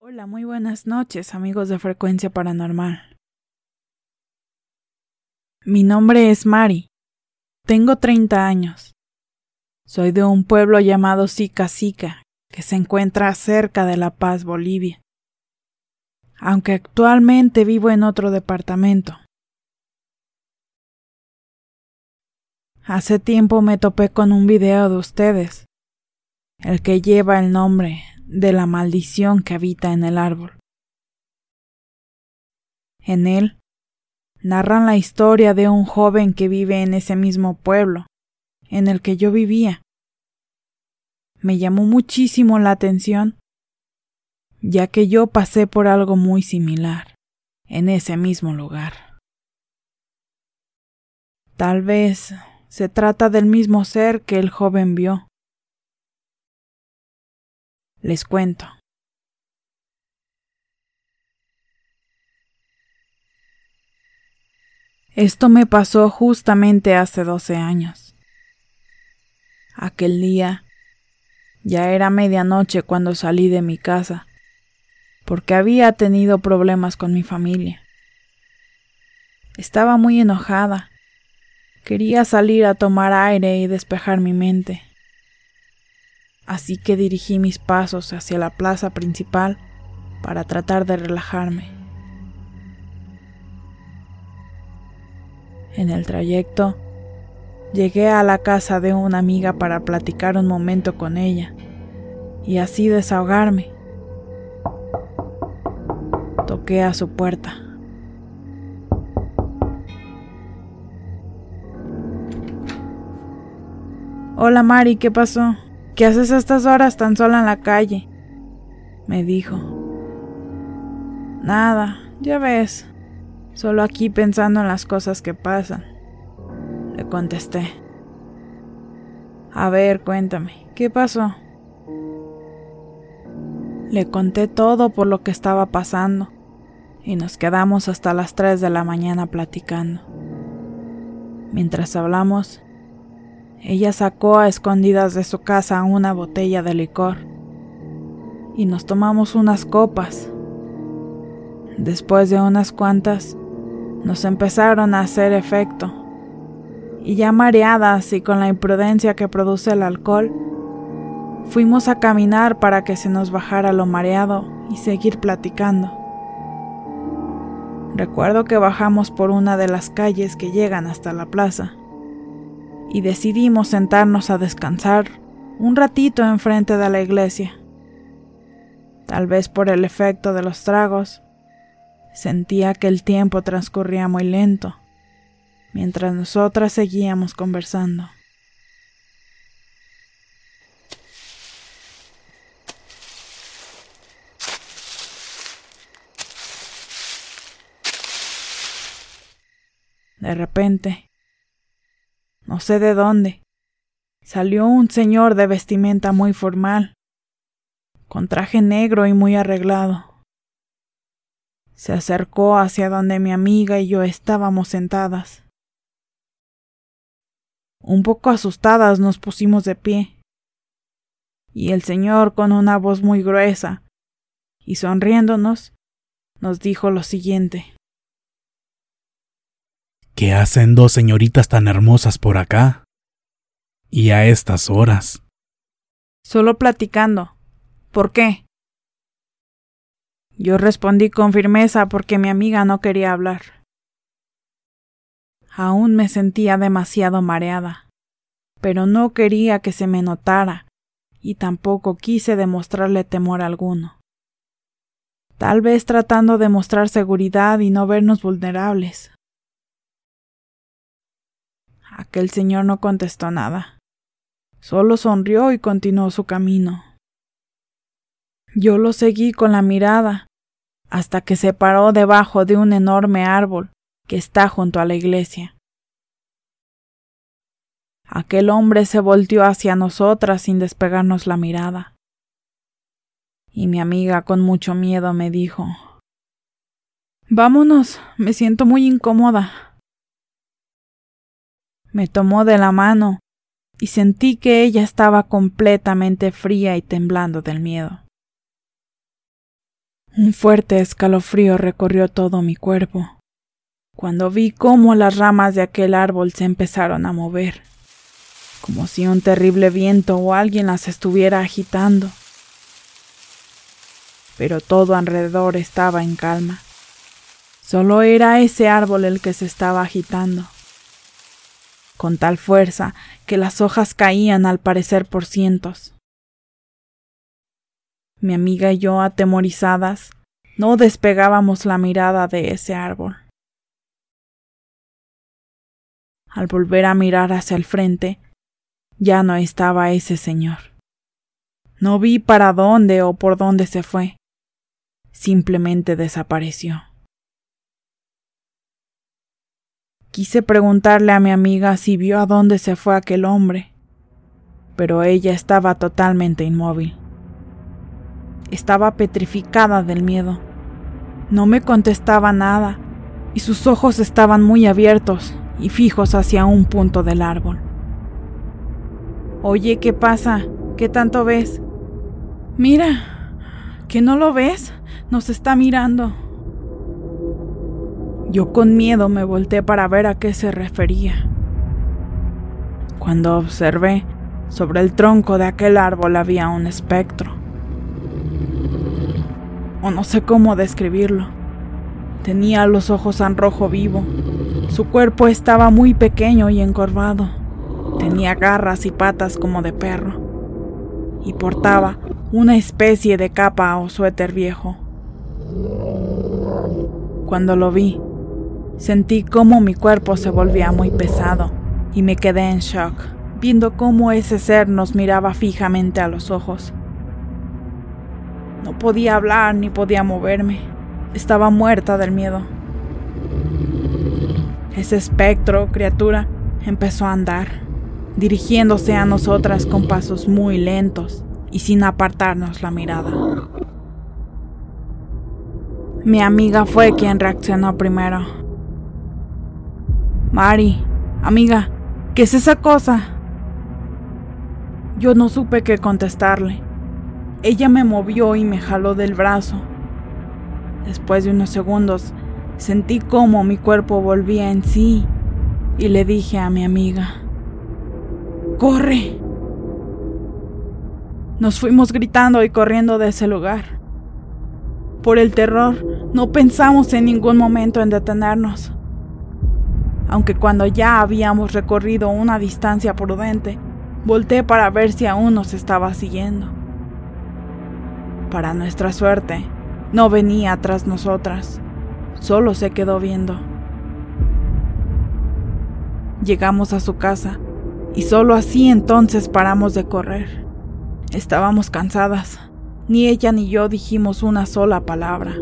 Hola, muy buenas noches, amigos de Frecuencia Paranormal. Mi nombre es Mari. Tengo 30 años. Soy de un pueblo llamado Sica Sica, que se encuentra cerca de La Paz, Bolivia. Aunque actualmente vivo en otro departamento. Hace tiempo me topé con un video de ustedes, el que lleva el nombre de la maldición que habita en el árbol. En él narran la historia de un joven que vive en ese mismo pueblo en el que yo vivía. Me llamó muchísimo la atención, ya que yo pasé por algo muy similar en ese mismo lugar. Tal vez se trata del mismo ser que el joven vio. Les cuento. Esto me pasó justamente hace doce años. Aquel día ya era medianoche cuando salí de mi casa, porque había tenido problemas con mi familia. Estaba muy enojada. Quería salir a tomar aire y despejar mi mente. Así que dirigí mis pasos hacia la plaza principal para tratar de relajarme. En el trayecto, llegué a la casa de una amiga para platicar un momento con ella y así desahogarme. Toqué a su puerta. Hola Mari, ¿qué pasó? ¿Qué haces a estas horas tan sola en la calle? me dijo. Nada, ya ves, solo aquí pensando en las cosas que pasan, le contesté. A ver, cuéntame, ¿qué pasó? Le conté todo por lo que estaba pasando y nos quedamos hasta las 3 de la mañana platicando. Mientras hablamos, ella sacó a escondidas de su casa una botella de licor y nos tomamos unas copas. Después de unas cuantas, nos empezaron a hacer efecto y ya mareadas y con la imprudencia que produce el alcohol, fuimos a caminar para que se nos bajara lo mareado y seguir platicando. Recuerdo que bajamos por una de las calles que llegan hasta la plaza y decidimos sentarnos a descansar un ratito enfrente de la iglesia. Tal vez por el efecto de los tragos, sentía que el tiempo transcurría muy lento, mientras nosotras seguíamos conversando. De repente, no sé de dónde, salió un señor de vestimenta muy formal, con traje negro y muy arreglado. Se acercó hacia donde mi amiga y yo estábamos sentadas. Un poco asustadas nos pusimos de pie, y el señor con una voz muy gruesa y sonriéndonos nos dijo lo siguiente. ¿Qué hacen dos señoritas tan hermosas por acá? Y a estas horas. Solo platicando. ¿Por qué? Yo respondí con firmeza porque mi amiga no quería hablar. Aún me sentía demasiado mareada, pero no quería que se me notara y tampoco quise demostrarle temor alguno. Tal vez tratando de mostrar seguridad y no vernos vulnerables. Aquel señor no contestó nada. Solo sonrió y continuó su camino. Yo lo seguí con la mirada hasta que se paró debajo de un enorme árbol que está junto a la iglesia. Aquel hombre se volteó hacia nosotras sin despegarnos la mirada. Y mi amiga con mucho miedo me dijo Vámonos, me siento muy incómoda. Me tomó de la mano y sentí que ella estaba completamente fría y temblando del miedo. Un fuerte escalofrío recorrió todo mi cuerpo cuando vi cómo las ramas de aquel árbol se empezaron a mover, como si un terrible viento o alguien las estuviera agitando. Pero todo alrededor estaba en calma. Solo era ese árbol el que se estaba agitando con tal fuerza que las hojas caían al parecer por cientos. Mi amiga y yo, atemorizadas, no despegábamos la mirada de ese árbol. Al volver a mirar hacia el frente, ya no estaba ese señor. No vi para dónde o por dónde se fue. Simplemente desapareció. Quise preguntarle a mi amiga si vio a dónde se fue aquel hombre, pero ella estaba totalmente inmóvil. Estaba petrificada del miedo. No me contestaba nada, y sus ojos estaban muy abiertos y fijos hacia un punto del árbol. Oye, ¿qué pasa? ¿Qué tanto ves? Mira, ¿que no lo ves? Nos está mirando. Yo con miedo me volteé para ver a qué se refería. Cuando observé, sobre el tronco de aquel árbol había un espectro. O no sé cómo describirlo. Tenía los ojos en rojo vivo. Su cuerpo estaba muy pequeño y encorvado. Tenía garras y patas como de perro. Y portaba una especie de capa o suéter viejo. Cuando lo vi, Sentí cómo mi cuerpo se volvía muy pesado y me quedé en shock, viendo cómo ese ser nos miraba fijamente a los ojos. No podía hablar ni podía moverme. Estaba muerta del miedo. Ese espectro, criatura, empezó a andar, dirigiéndose a nosotras con pasos muy lentos y sin apartarnos la mirada. Mi amiga fue quien reaccionó primero. Mari, amiga, ¿qué es esa cosa? Yo no supe qué contestarle. Ella me movió y me jaló del brazo. Después de unos segundos, sentí cómo mi cuerpo volvía en sí y le dije a mi amiga, ¡Corre! Nos fuimos gritando y corriendo de ese lugar. Por el terror, no pensamos en ningún momento en detenernos aunque cuando ya habíamos recorrido una distancia prudente, volteé para ver si aún nos estaba siguiendo. Para nuestra suerte, no venía tras nosotras, solo se quedó viendo. Llegamos a su casa y solo así entonces paramos de correr. Estábamos cansadas, ni ella ni yo dijimos una sola palabra.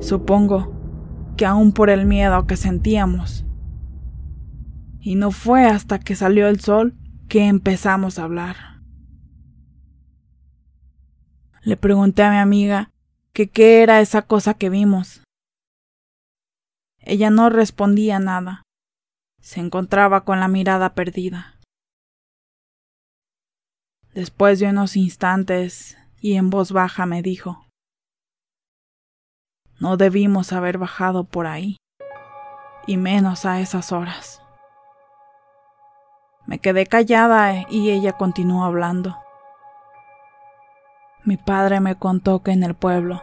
Supongo que aún por el miedo que sentíamos. Y no fue hasta que salió el sol que empezamos a hablar. Le pregunté a mi amiga que qué era esa cosa que vimos. Ella no respondía nada. Se encontraba con la mirada perdida. Después de unos instantes y en voz baja me dijo, No debimos haber bajado por ahí, y menos a esas horas. Me quedé callada y ella continuó hablando. Mi padre me contó que en el pueblo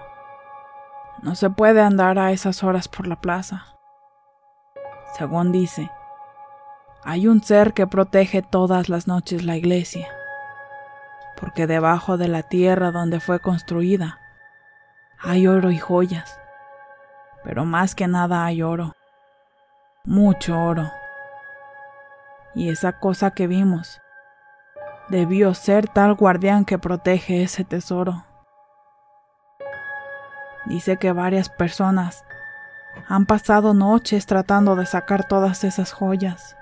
no se puede andar a esas horas por la plaza. Según dice, hay un ser que protege todas las noches la iglesia, porque debajo de la tierra donde fue construida hay oro y joyas, pero más que nada hay oro, mucho oro. Y esa cosa que vimos debió ser tal guardián que protege ese tesoro. Dice que varias personas han pasado noches tratando de sacar todas esas joyas,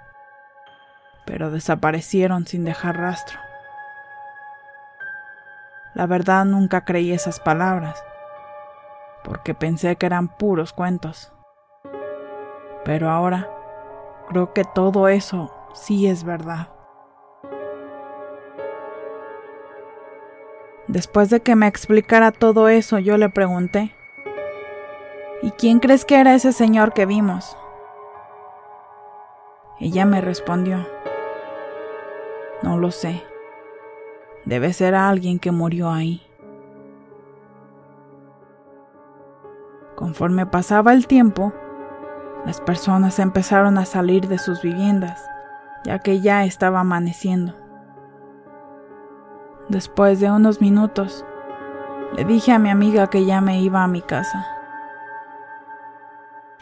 pero desaparecieron sin dejar rastro. La verdad nunca creí esas palabras, porque pensé que eran puros cuentos. Pero ahora creo que todo eso sí es verdad. Después de que me explicara todo eso, yo le pregunté, ¿Y quién crees que era ese señor que vimos? Ella me respondió, no lo sé. Debe ser alguien que murió ahí. Conforme pasaba el tiempo, las personas empezaron a salir de sus viviendas, ya que ya estaba amaneciendo. Después de unos minutos, le dije a mi amiga que ya me iba a mi casa.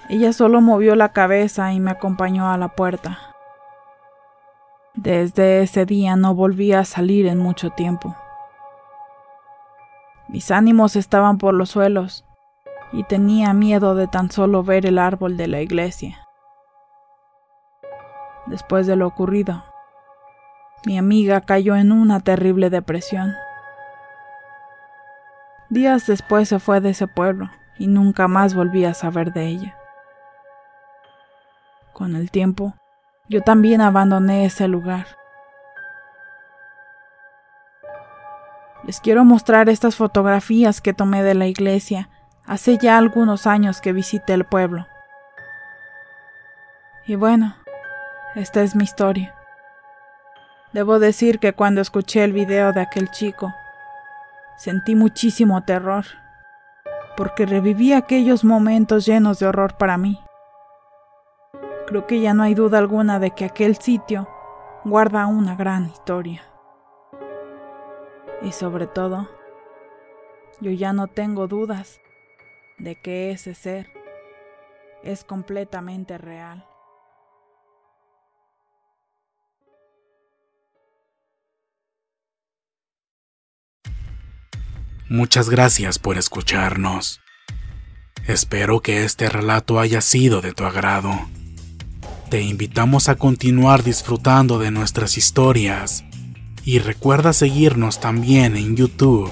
Ella solo movió la cabeza y me acompañó a la puerta. Desde ese día no volví a salir en mucho tiempo. Mis ánimos estaban por los suelos y tenía miedo de tan solo ver el árbol de la iglesia. Después de lo ocurrido, mi amiga cayó en una terrible depresión. Días después se fue de ese pueblo y nunca más volví a saber de ella. Con el tiempo, yo también abandoné ese lugar. Les quiero mostrar estas fotografías que tomé de la iglesia hace ya algunos años que visité el pueblo. Y bueno, esta es mi historia. Debo decir que cuando escuché el video de aquel chico, sentí muchísimo terror, porque reviví aquellos momentos llenos de horror para mí. Creo que ya no hay duda alguna de que aquel sitio guarda una gran historia. Y sobre todo, yo ya no tengo dudas de que ese ser es completamente real. Muchas gracias por escucharnos. Espero que este relato haya sido de tu agrado. Te invitamos a continuar disfrutando de nuestras historias y recuerda seguirnos también en YouTube